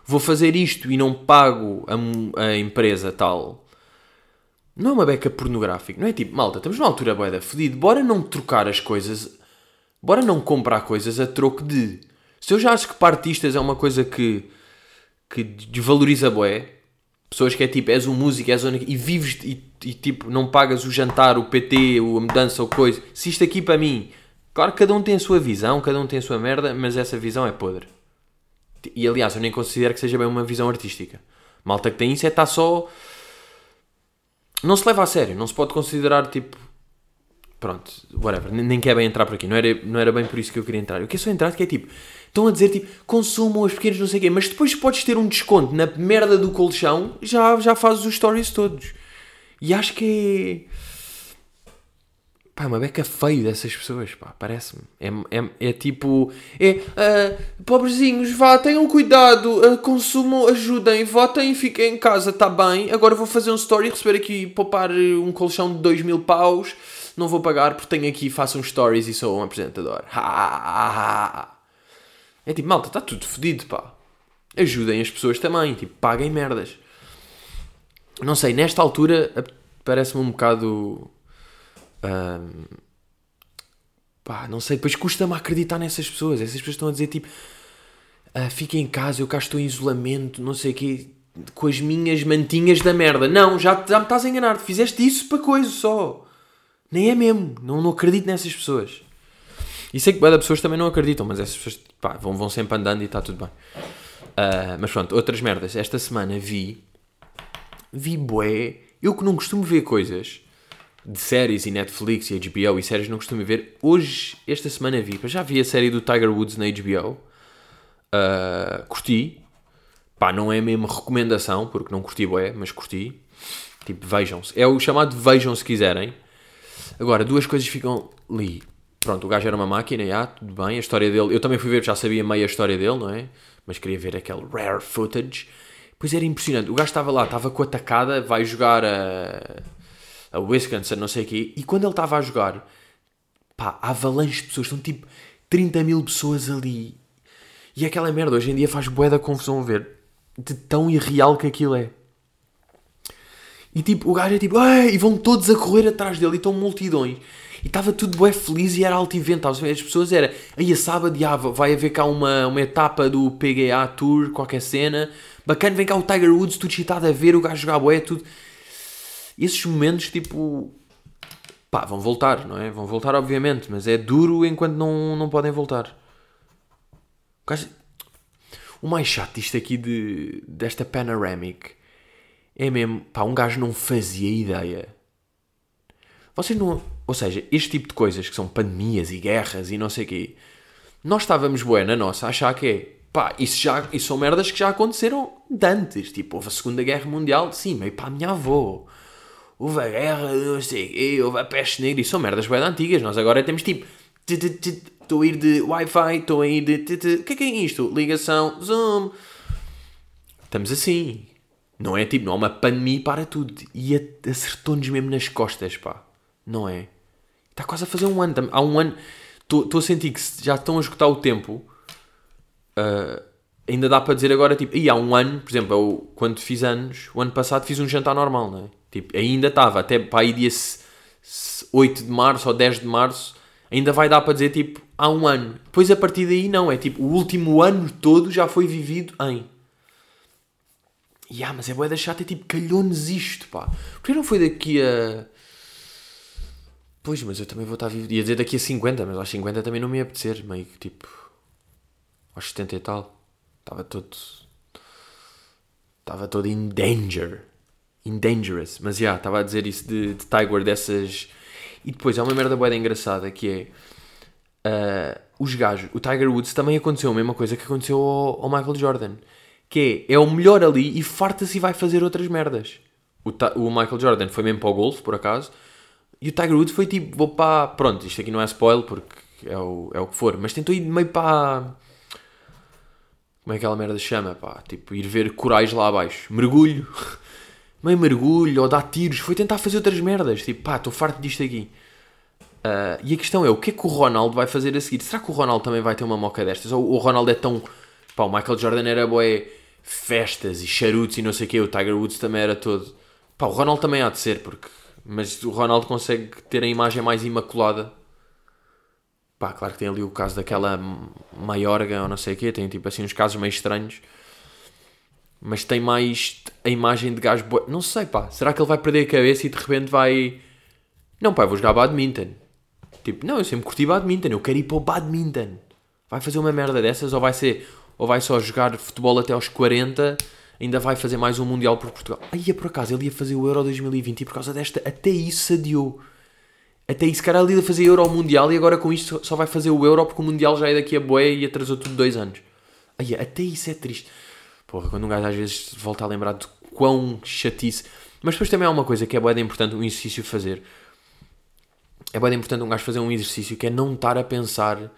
vou fazer isto e não pago a, a empresa tal. Não é uma beca pornográfica, não é tipo, malta, estamos numa altura boeda fedido, bora não trocar as coisas, bora não comprar coisas a troco de. Se eu já acho que partistas é uma coisa que, que desvaloriza boé, pessoas que é tipo, és um músico, és um, e vives e, e, tipo, não pagas o jantar, o PT, a mudança ou coisa. Se isto aqui para mim, claro cada um tem a sua visão, cada um tem a sua merda, mas essa visão é podre. E aliás, eu nem considero que seja bem uma visão artística. Malta que tem isso é estar só. Não se leva a sério, não se pode considerar tipo. Pronto, whatever, nem quer bem entrar por aqui, não era, não era bem por isso que eu queria entrar. Eu quero só entrar que é tipo, estão a dizer tipo, consumam os pequenos não sei o quê, mas depois podes ter um desconto na merda do colchão, já, já fazes os stories todos. E acho que é Pá, uma beca feio dessas pessoas, pá, parece-me. É, é, é, tipo. É. Uh, pobrezinhos, vá, tenham cuidado, uh, consumam, ajudem, votem e fiquem em casa, tá bem. Agora vou fazer um story e receber aqui, poupar um colchão de 2 mil paus. Não vou pagar porque tenho aqui, faço um stories e sou um apresentador. É tipo, malta, está tudo fodido, pá. Ajudem as pessoas também, tipo, paguem merdas. Não sei, nesta altura parece-me um bocado um, pá, não sei, depois custa-me acreditar nessas pessoas. Essas pessoas estão a dizer tipo: ah, em casa, eu cá estou em isolamento, não sei o quê, com as minhas mantinhas da merda. Não, já, já me estás a enganar, fizeste isso para coisa só. Nem é mesmo, não, não acredito nessas pessoas. E sei que boa pessoas também não acreditam, mas essas pessoas pá, vão, vão sempre andando e está tudo bem. Uh, mas pronto, outras merdas. Esta semana vi. Vi bué. Eu que não costumo ver coisas de séries e Netflix e HBO e séries não costumo ver. Hoje, esta semana vi, já vi a série do Tiger Woods na HBO. Uh, ah, curti. Pá, não é mesmo recomendação, porque não curti bué, mas curti. Tipo, vejam-se. É o chamado vejam se quiserem. Agora, duas coisas ficam ali. Pronto, o gajo era uma máquina, já, tudo bem. A história dele, eu também fui ver, já sabia meia história dele, não é? Mas queria ver aquele rare footage. Pois era impressionante. O gajo estava lá, estava com a tacada, vai jogar a, a Wisconsin, não sei o quê. E quando ele estava a jogar, pá, avalanche de pessoas. Estão tipo 30 mil pessoas ali. E aquela merda hoje em dia faz bué da confusão a ver. De tão irreal que aquilo é. E tipo, o gajo é tipo, e vão todos a correr atrás dele e estão multidões. E estava tudo bué feliz e era alto evento. As pessoas era, aí a sábado, já, vai haver cá uma, uma etapa do PGA Tour, qualquer cena. Bacana, vem cá o Tiger Woods, tudo excitado a ver, o gajo jogar bué, tudo. Esses momentos, tipo, pá, vão voltar, não é? Vão voltar, obviamente, mas é duro enquanto não, não podem voltar. O, mais chato disto aqui de, desta Panoramic é mesmo, pá, um gajo não fazia ideia. Vocês não. Ou seja, este tipo de coisas que são pandemias e guerras e não sei o quê, nós estávamos bué na nossa a achar que é. Pá, isso, já, isso são merdas que já aconteceram antes. Tipo, houve a Segunda Guerra Mundial, sim, meio para a minha avó. Houve a guerra, não sei o quê, houve a peste negra. Isso são merdas bem antigas. Nós agora temos tipo. Estou a ir de Wi-Fi, estou a ir de. O que é que é isto? Ligação, Zoom. Estamos assim. Não é tipo, não há uma pandemia para tudo. E acertou-nos mesmo nas costas, pá. Não é? Está quase a fazer um ano. Há um ano. Estou a sentir que já estão a esgotar o tempo. Uh, ainda dá para dizer agora, tipo, e há um ano, por exemplo, eu, quando fiz anos, o ano passado fiz um jantar normal, não é? Tipo, ainda estava, até para aí dia 8 de março ou 10 de março, ainda vai dar para dizer, tipo, há um ano. Depois a partir daí, não, é tipo, o último ano todo já foi vivido em. E ah, mas é boa da chata, é tipo, calhou-nos isto, pá. Porque não foi daqui a Pois, mas eu também vou estar vivo. Ia dizer daqui a 50, mas aos 50 também não me ia apetecer. Meio que tipo. Aos 70 e tal. Estava todo. Estava todo in danger. In dangerous. Mas já, yeah, estava a dizer isso de, de Tiger, dessas. E depois há uma merda boa engraçada que é. Uh, os gajos. O Tiger Woods também aconteceu a mesma coisa que aconteceu ao, ao Michael Jordan. Que é, é o melhor ali e farta-se e vai fazer outras merdas. O, o Michael Jordan foi mesmo para o golfe, por acaso e o Tiger Woods foi tipo, vou para. Pronto, isto aqui não é spoiler porque é o, é o que for, mas tentou ir meio para. Como é que aquela merda chama? Pá? Tipo, ir ver corais lá abaixo. Mergulho. meio mergulho, ou dar tiros. Foi tentar fazer outras merdas. Tipo, pá, estou farto disto aqui. Uh, e a questão é, o que é que o Ronaldo vai fazer a seguir? Será que o Ronaldo também vai ter uma moca destas? Ou o Ronaldo é tão... Pá, o Michael Jordan era boé festas e charutos e não sei o quê. O Tiger Woods também era todo... Pá, o Ronaldo também há de ser, porque mas o Ronaldo consegue ter a imagem mais imaculada. Pá, claro que tem ali o caso daquela Maiorga ou não sei o quê, tem tipo assim uns casos meio estranhos. Mas tem mais a imagem de gajo. Bo... Não sei, pá. Será que ele vai perder a cabeça e de repente vai. Não, pá, vou jogar badminton. Tipo, não, eu sempre curti badminton, eu quero ir para o badminton. Vai fazer uma merda dessas ou vai ser. Ou vai só jogar futebol até aos 40 ainda vai fazer mais um Mundial por Portugal. Aí, é por acaso, ele ia fazer o Euro 2020 e por causa desta, até isso adiou. Até isso, cara, ele ia fazer Euro Mundial e agora com isto só vai fazer o Euro porque o Mundial já é daqui a boé e atrasou tudo dois anos. Aí, até isso é triste. Porra, quando um gajo às vezes volta a lembrar de quão chatice. Mas depois também há uma coisa que é boé importante um exercício fazer. É boé importante um gajo fazer um exercício que é não estar a pensar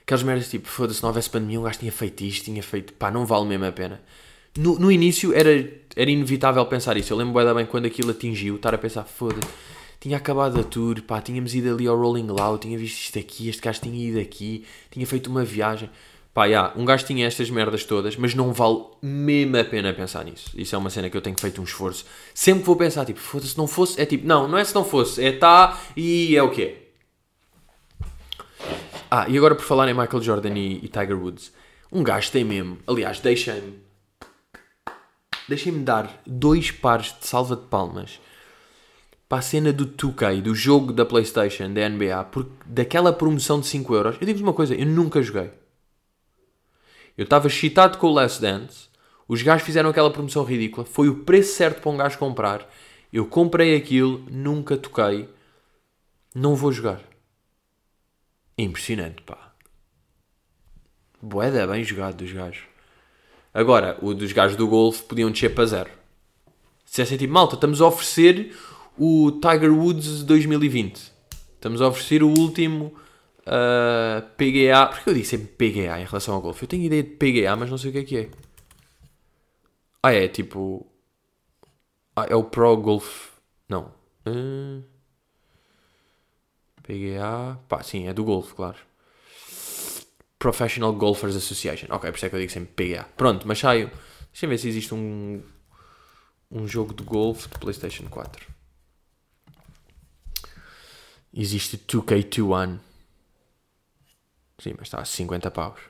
aquelas merdas tipo, foda-se, não houvesse pandemia, um gajo tinha feito isto, tinha feito, pá, não vale mesmo a pena no, no início era, era inevitável pensar isso. Eu lembro bem, bem quando aquilo atingiu, estar a pensar, foda-se, tinha acabado a tour, pá, tínhamos ido ali ao Rolling Loud, tinha visto isto aqui, este gajo tinha ido aqui, tinha feito uma viagem. Pá, yeah, um gajo tinha estas merdas todas, mas não vale mesmo a pena pensar nisso. Isso é uma cena que eu tenho feito um esforço. Sempre que vou pensar, tipo, foda-se, se não fosse, é tipo, não, não é se não fosse, é tá e é o quê? Ah, e agora por falar em Michael Jordan e, e Tiger Woods, um gajo tem mesmo, aliás, deixa-me deixem-me dar dois pares de salva de palmas para a cena do 2K, do jogo da PlayStation, da NBA, porque daquela promoção de 5€. euros. Eu digo-vos uma coisa, eu nunca joguei. Eu estava excitado com o Last Dance, os gajos fizeram aquela promoção ridícula, foi o preço certo para um gajo comprar. Eu comprei aquilo, nunca toquei, não vou jogar. Impressionante, pá. Boeda bem jogado dos gajos. Agora, o dos gajos do golfe podiam descer para zero. Se é tipo, malta, estamos a oferecer o Tiger Woods 2020. Estamos a oferecer o último uh, PGA. Porque eu disse sempre PGA em relação ao golfe? Eu tenho ideia de PGA, mas não sei o que é que é. Ah, é tipo. Ah, é o Pro Golf. Não. Uh... PGA. Pá, sim, é do golfe, claro. Professional Golfers Association. Ok, por isso é que eu digo sempre PGA. Pronto, mas saio. Deixa eu ver se existe um. Um jogo de golfe de PlayStation 4. Existe 2K21. Sim, mas está a 50 paus.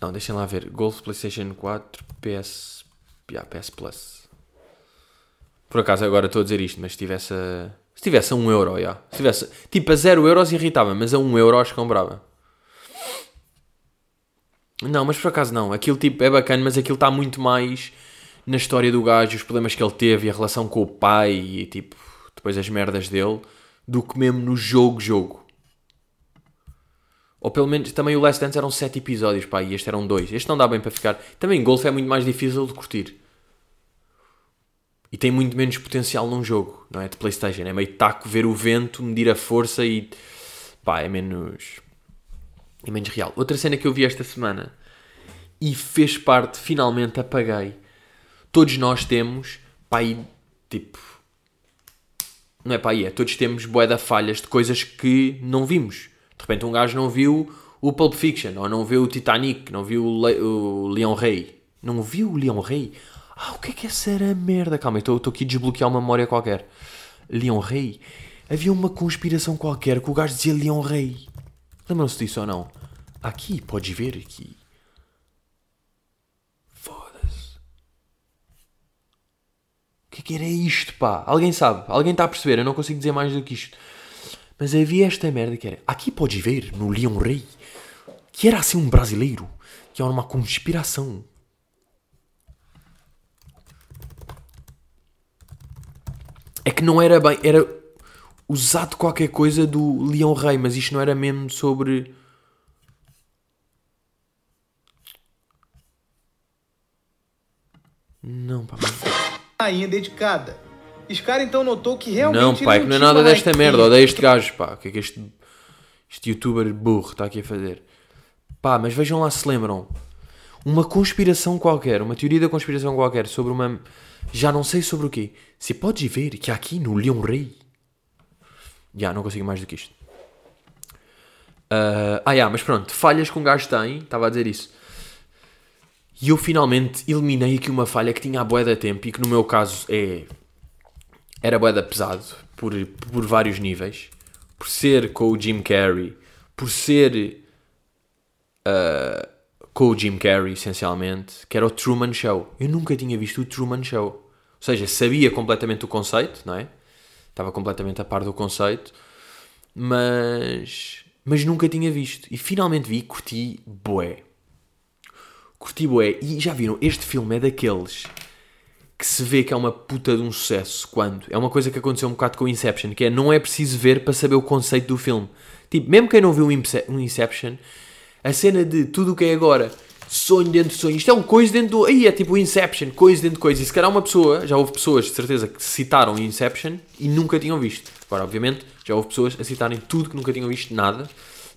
Não, deixem lá ver. Golf PlayStation 4 PS. Yeah, PS Plus. Por acaso agora estou a dizer isto, mas se tivesse a. Se tivesse a 1 euro, já. Se tivesse. Tipo a 0 euros irritava, mas a 1 euro comprava. Não, mas por acaso não. Aquilo tipo é bacana, mas aquilo está muito mais na história do gajo, os problemas que ele teve e a relação com o pai e tipo, depois as merdas dele, do que mesmo no jogo, jogo. Ou pelo menos, também o Last Dance eram 7 episódios, pá, e este eram 2. Este não dá bem para ficar. Também golfe é muito mais difícil de curtir. E tem muito menos potencial num jogo, não é? De Playstation. É meio taco ver o vento, medir a força e. pá, é menos. é menos real. Outra cena que eu vi esta semana e fez parte, finalmente apaguei. Todos nós temos, pá, aí, tipo. Não é pá, aí, é. Todos temos bué de falhas de coisas que não vimos. De repente um gajo não viu o Pulp Fiction, ou não viu o Titanic, não viu o, Le o Leão Rei. Não viu o Leão Rei? Ah, o que é que essa era merda? Calma, estou aqui a desbloquear uma memória qualquer. Leão Rei? Havia uma conspiração qualquer que o gajo dizia Leão Rei. Lembram-se disso ou não? Aqui, podes ver aqui. Foda-se. O que é que era isto, pá? Alguém sabe? Alguém está a perceber? Eu não consigo dizer mais do que isto. Mas havia esta merda que era. Aqui podes ver, no Leão Rei, que era assim um brasileiro, que era uma conspiração. É que não era bem. Era usado qualquer coisa do Leão Rei, mas isto não era mesmo sobre. Não, pá. Rainha dedicada. Scar então notou que realmente. Não, pá, é que não é nada desta merda. Odeio este gajo, pá. O que é que este, este youtuber burro está aqui a fazer? Pá, mas vejam lá se lembram. Uma conspiração qualquer, uma teoria da conspiração qualquer sobre uma. Já não sei sobre o quê. Se podes ver que aqui no Leão Rei. Já, não consigo mais do que isto. Uh, ah, já, mas pronto. Falhas que um gajo tem. Estava a dizer isso. E eu finalmente eliminei aqui uma falha que tinha a boia da tempo e que no meu caso é era boeda pesado por, por vários níveis. Por ser com o Jim Carrey, por ser uh, com o Jim Carrey, essencialmente, que era o Truman Show. Eu nunca tinha visto o Truman Show. Ou seja, sabia completamente o conceito, não é? Estava completamente a par do conceito, mas, mas nunca tinha visto. E finalmente vi, curti bué. Curti bué. E já viram, este filme é daqueles que se vê que é uma puta de um sucesso quando é uma coisa que aconteceu um bocado com o Inception, que é não é preciso ver para saber o conceito do filme. Tipo, mesmo quem não viu um Inception, a cena de tudo o que é agora, sonho dentro de sonho, isto é um coisa dentro do. Aí é tipo Inception, coisa dentro de coisa. E se calhar uma pessoa, já houve pessoas de certeza que citaram Inception e nunca tinham visto. Agora, obviamente, já houve pessoas a citarem tudo que nunca tinham visto nada,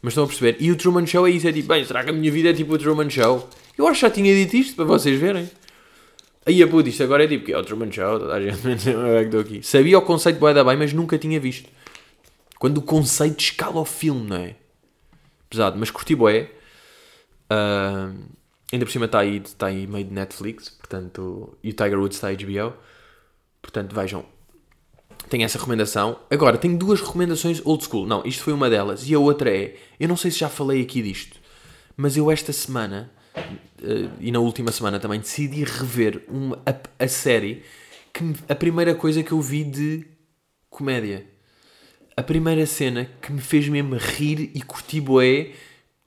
mas estão a perceber. E o Truman Show é isso, é tipo, bem, será que a minha vida é tipo o Truman Show? Eu acho que já tinha dito isto para vocês verem. Aí a puta, isto agora é tipo que é o Truman Show, toda a gente é estou aqui. Sabia o conceito boa da bem, mas nunca tinha visto. Quando o conceito escala o filme, não é? Pesado, mas curti boé. Uh, ainda por cima está aí, está aí meio de Netflix, portanto, e o Tiger Woods está HBO. Portanto, vejam, tenho essa recomendação. Agora, tenho duas recomendações old school. Não, isto foi uma delas. E a outra é, eu não sei se já falei aqui disto, mas eu esta semana e na última semana também decidi rever uma, a, a série que a primeira coisa que eu vi de comédia. A primeira cena que me fez mesmo rir e curtir boé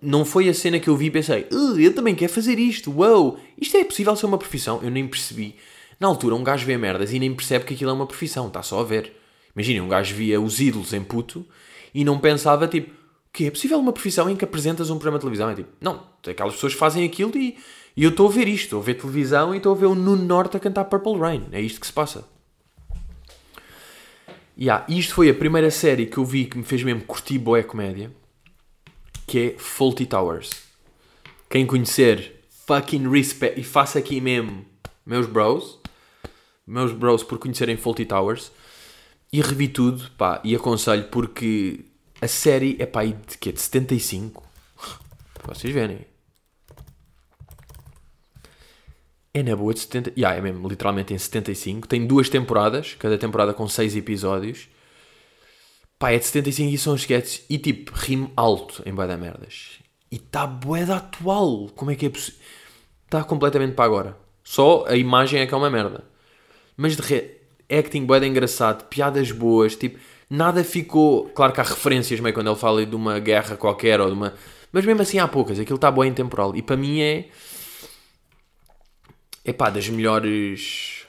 não foi a cena que eu vi e pensei, uh, eu também quero fazer isto, uou, isto é possível ser uma profissão? Eu nem percebi. Na altura, um gajo vê merdas e nem percebe que aquilo é uma profissão, está só a ver. Imaginem, um gajo via os ídolos em puto e não pensava, tipo, que é possível uma profissão em que apresentas um programa de televisão? É tipo, não, aquelas pessoas fazem aquilo e, e eu estou a ver isto, estou a ver televisão e estou a ver o Nuno Norte a cantar Purple Rain. É isto que se passa. Yeah, isto foi a primeira série que eu vi que me fez mesmo curtir boé comédia, que é Faulty Towers. Quem conhecer, fucking respect. E faço aqui mesmo, meus bros, meus bros por conhecerem Faulty Towers. E revi tudo, pá, e aconselho porque a série é pá, de quê? De 75? Para vocês verem. É na boa de 70. Yeah, é mesmo, literalmente em 75. Tem duas temporadas, cada temporada com 6 episódios. Pá, é de 75 e são sketches. E tipo, rimo alto em boa da merdas. E está bué da atual. Como é que é possível? Está completamente para agora. Só a imagem é que é uma merda. Mas de re... acting bué da engraçado, piadas boas, tipo, nada ficou... Claro que há referências meio quando ele fala de uma guerra qualquer ou de uma... Mas mesmo assim há poucas. Aquilo está bué intemporal. E para mim é... É pá, das melhores...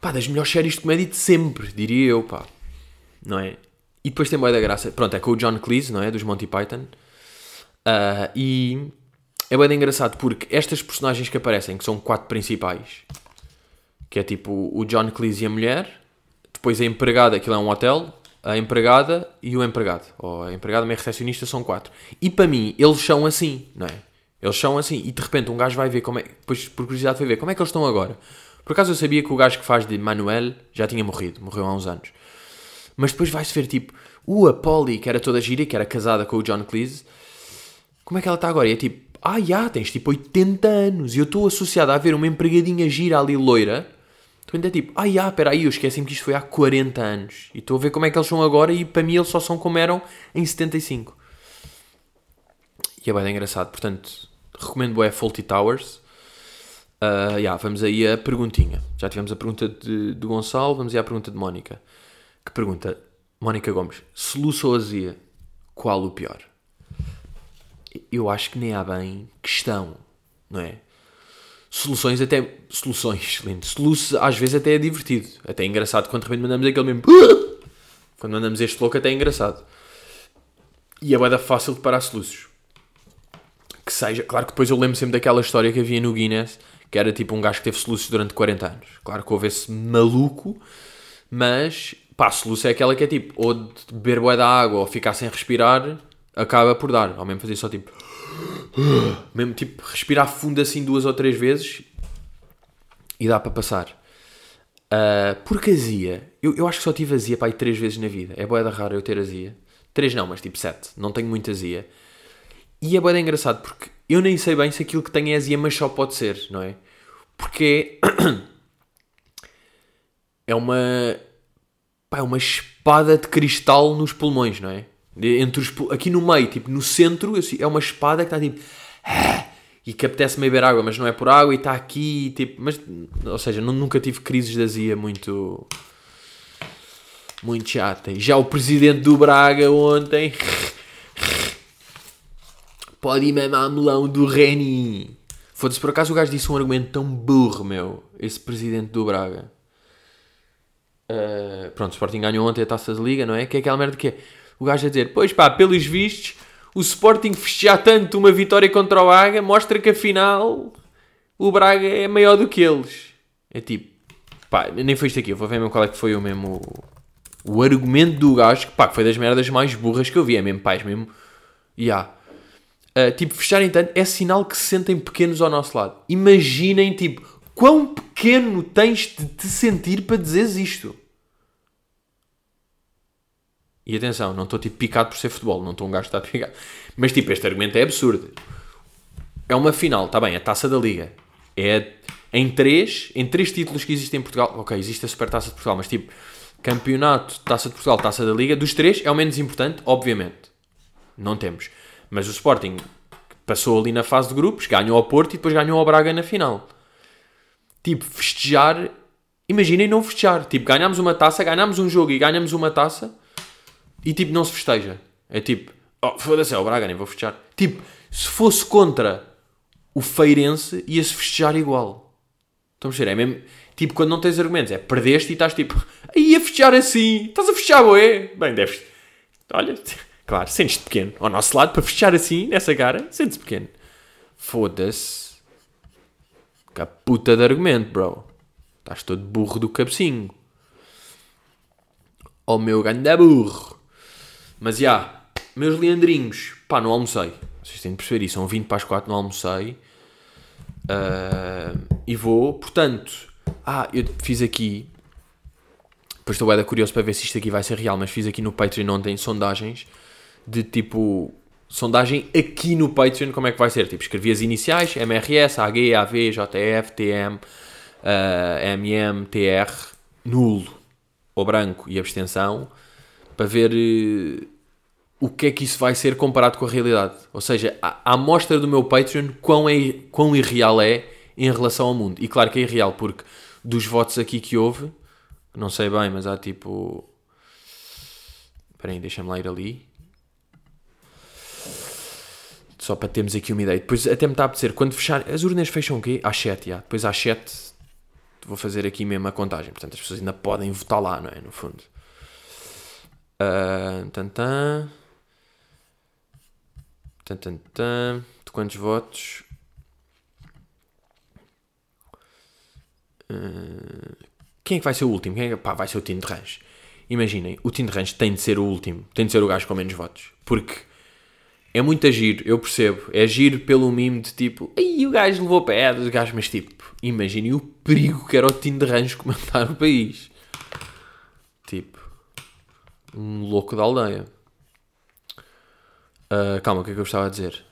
Pá, das melhores séries de comédia de sempre, diria eu, pá. Não é? E depois tem boa da graça. Pronto, é com o John Cleese, não é? Dos Monty Python. Uh, e é bem engraçado porque estas personagens que aparecem, que são quatro principais, que é tipo o John Cleese e a mulher, depois a empregada, aquilo é um hotel, a empregada e o empregado. Ou a empregada a recepcionista são quatro. E para mim, eles são assim, não é? Eles são assim. E de repente um gajo vai ver como é. Depois, por curiosidade, vai ver como é que eles estão agora. Por acaso eu sabia que o gajo que faz de Manuel já tinha morrido. Morreu há uns anos. Mas depois vai-se ver tipo, a Polly, que era toda gira, que era casada com o John Cleese, como é que ela está agora? E é tipo, ah, já, tens tipo 80 anos e eu estou associado a ver uma empregadinha gira ali loira. Então ainda é tipo, ah, já, espera aí, eu esqueci-me que isto foi há 40 anos. E estou a ver como é que eles são agora e para mim eles só são como eram em 75. E é bem engraçado, portanto, recomendo é Faulty Towers. Uh, yeah, vamos aí a perguntinha. Já tivemos a pergunta de, de Gonçalo, vamos aí à pergunta de Mónica que pergunta, Mónica Gomes, soluço ou azia, qual o pior? Eu acho que nem há bem questão, não é? Soluções até. Soluções, lindo. Soluço às vezes até é divertido. Até é engraçado quando de repente mandamos aquele mesmo. Quando mandamos este louco até é engraçado. E é bada fácil de parar soluços. Que seja. Claro que depois eu lembro sempre daquela história que havia no Guinness, que era tipo um gajo que teve soluços durante 40 anos. Claro que houve esse maluco, mas Pá, a solução é aquela que é tipo, ou de beber bué da água ou ficar sem respirar, acaba por dar. Ou mesmo fazer só tipo. Mesmo tipo, respirar fundo assim duas ou três vezes e dá para passar. Uh, porque azia, eu, eu acho que só tive azia para aí três vezes na vida. É boa da rara eu ter azia. Três não, mas tipo sete. Não tenho muita azia. E é boa da engraçado porque eu nem sei bem se aquilo que tenho é azia, mas só pode ser, não é? Porque é uma pá, é uma espada de cristal nos pulmões, não é? Entre os, aqui no meio, tipo no centro, é uma espada que está tipo. E que apetece-me beber água, mas não é por água e está aqui, tipo. Mas, ou seja, nunca tive crises de azia muito. Muito chata. Já o presidente do Braga ontem. Pode ir mamar melão do Reni. Foda-se, por acaso o gajo disse um argumento tão burro, meu. Esse presidente do Braga. Uh, pronto, o Sporting ganhou ontem a taça de liga, não é? Que é aquela merda que é o gajo a dizer, pois pá, pelos vistos, o Sporting festejar tanto uma vitória contra o Braga mostra que afinal o Braga é maior do que eles. É tipo, pá, nem foi isto aqui, eu vou ver mesmo qual é que foi o mesmo. O argumento do gajo, que pá, que foi das merdas mais burras que eu vi, é mesmo, pais, mesmo. Yeah. Uh, tipo, fecharem tanto é sinal que se sentem pequenos ao nosso lado. Imaginem, tipo, quão pequeno tens de te sentir para dizeres isto. E atenção, não estou tipo picado por ser futebol, não estou um gajo que está picado. Mas tipo, este argumento é absurdo. É uma final, está bem, a taça da Liga. É em três, em três títulos que existem em Portugal. Ok, existe a Super Taça de Portugal, mas tipo, campeonato, taça de Portugal, taça da Liga, dos três é o menos importante, obviamente. Não temos. Mas o Sporting passou ali na fase de grupos, ganhou ao Porto e depois ganhou ao Braga na final. Tipo, festejar. Imaginem não festejar. Tipo, ganhámos uma taça, ganhámos um jogo e ganhamos uma taça e tipo, não se festeja. É tipo, oh, foda-se, é o Braga, nem vou festejar. Tipo, se fosse contra o Feirense, ia-se festejar igual. Estão a ver? É mesmo, tipo, quando não tens argumentos, é perdeste e estás tipo, aí a festejar assim, estás a festejar, boé. Bem, deves, olha, claro, sentes-te pequeno. Ao nosso lado, para festejar assim, nessa cara, sentes-te pequeno. Foda-se. Que puta de argumento, bro. Estás todo burro do cabecinho. Oh meu ganda burro. Mas já, yeah, meus leandrinhos, pá, não almocei. Vocês têm de perceber isso. São 20 para as 4, não almocei. Uh, e vou, portanto, ah, eu fiz aqui. Depois estou bem curioso para ver se isto aqui vai ser real, mas fiz aqui no Patreon ontem sondagens de tipo. Sondagem aqui no Patreon, como é que vai ser? Tipo, escrevi as iniciais: MRS, AG, AV, JF, TM, uh, MM, TR, nulo ou branco e abstenção, para ver uh, o que é que isso vai ser comparado com a realidade. Ou seja, a, amostra do meu Patreon, quão, é, quão irreal é em relação ao mundo. E claro que é irreal, porque dos votos aqui que houve, não sei bem, mas há tipo. Espera aí, deixa-me lá ir ali. Só para termos aqui uma ideia. Depois até me está a apetecer, quando fechar. As urnas fecham o quê? Às 7, já. Depois às 7 vou fazer aqui mesmo a contagem. Portanto, as pessoas ainda podem votar lá, não é? No fundo. Uh, tan, tan. Tan, tan, tan. De quantos votos? Uh, quem é que vai ser o último? Quem é que, pá, vai ser o Tino de Range. Imaginem, o Tino de Range tem de ser o último. Tem de ser o gajo com menos votos. Porque é muito agir, eu percebo. É agir pelo mimo de tipo, aí o gajo levou pedras, o gajo, mas tipo, imaginem o perigo que era o Tino de Range comentar o país. Tipo, um louco da aldeia. Uh, calma, o que é que eu estava a dizer?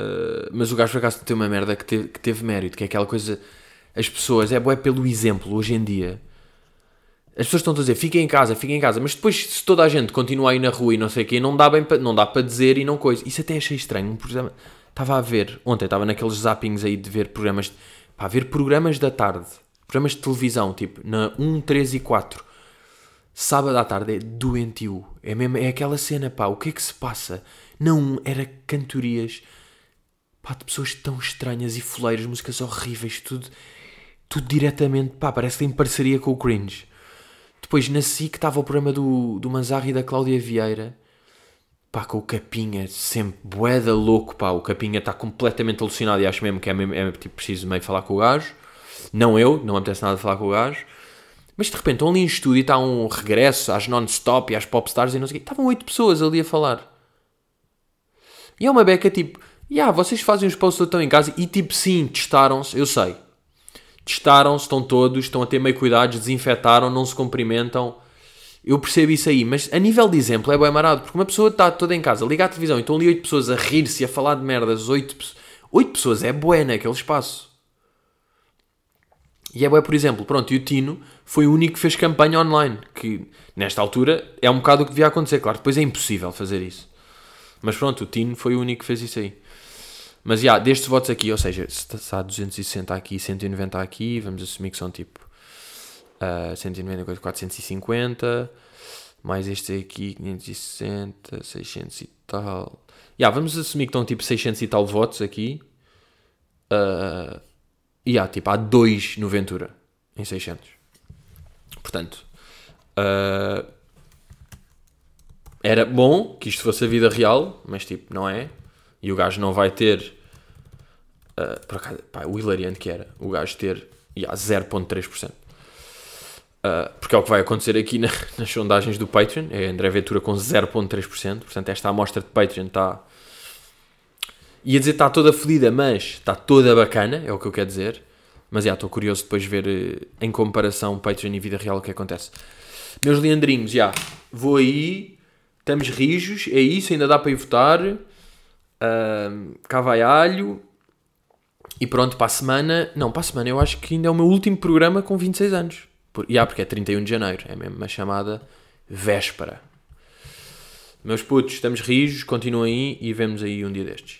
Uh, mas o gajo por acaso tem uma merda que teve, que teve mérito, que é aquela coisa. As pessoas, é, é pelo exemplo, hoje em dia as pessoas estão a dizer fiquem em casa, fiquem em casa, mas depois se toda a gente continua aí na rua e não sei o quê, não dá, bem não dá para dizer e não coisa. Isso até achei estranho. Um programa, estava a ver, ontem estava naqueles zappings aí de ver programas, pá, ver programas da tarde, programas de televisão, tipo na 1, 3 e 4. Sábado à tarde é doentio. É, mesmo, é aquela cena, pá, o que é que se passa? Não, era cantorias, pá, de pessoas tão estranhas e foleiras, músicas horríveis, tudo, tudo diretamente, pá, parece que tem parceria com o cringe. Depois na SIC estava o programa do, do Manzarri e da Cláudia Vieira. Pá, com o Capinha, sempre boeda louco, pá. O Capinha está completamente alucinado e acho mesmo que é, mesmo, é tipo, preciso meio falar com o gajo. Não eu, não me apetece nada falar com o gajo. Mas de repente estão ali em estúdio e está um regresso às non-stop e às popstars e não sei o quê. Estavam oito pessoas ali a falar. E é uma beca tipo, yeah, vocês fazem os posts estão em casa e tipo, sim, testaram-se, eu sei testaram-se, estão todos, estão a ter meio cuidados, desinfetaram, não se cumprimentam. Eu percebo isso aí, mas a nível de exemplo é bem marado, porque uma pessoa está toda em casa, liga à televisão e estão ali 8 pessoas a rir-se e a falar de merdas, 8, 8 pessoas é bué naquele espaço. E é bué, por exemplo, pronto, e o Tino foi o único que fez campanha online, que nesta altura é um bocado o que devia acontecer, claro, depois é impossível fazer isso. Mas pronto, o Tino foi o único que fez isso aí. Mas, já, yeah, destes votos aqui, ou seja, se há 260 aqui, 190 aqui, vamos assumir que são tipo uh, 190, 450, mais estes aqui, 560, 600 e tal. Já, yeah, vamos assumir que estão tipo 600 e tal votos aqui. Uh, e há, tipo, há dois no Ventura, em 600. Portanto, uh, era bom que isto fosse a vida real, mas tipo, não é e o gajo não vai ter. Uh, por acaso, pá, o hilariante que era o gajo ter yeah, 0,3%. Uh, porque é o que vai acontecer aqui na, nas sondagens do Patreon. É André Ventura com 0,3%. Portanto, esta amostra de Patreon está. Ia dizer está toda fodida, mas está toda bacana, é o que eu quero dizer. Mas já, estou curioso depois de ver uh, em comparação Patreon e vida real o que acontece. Meus leandrinhos, já, vou aí, estamos rijos, é isso, ainda dá para ir votar uh, cá vai alho. E pronto, para a semana. Não, para a semana eu acho que ainda é o meu último programa com 26 anos. Por, yeah, porque é 31 de janeiro. É mesmo uma chamada véspera. Meus putos, estamos rijos, continuem aí e vemos aí um dia destes.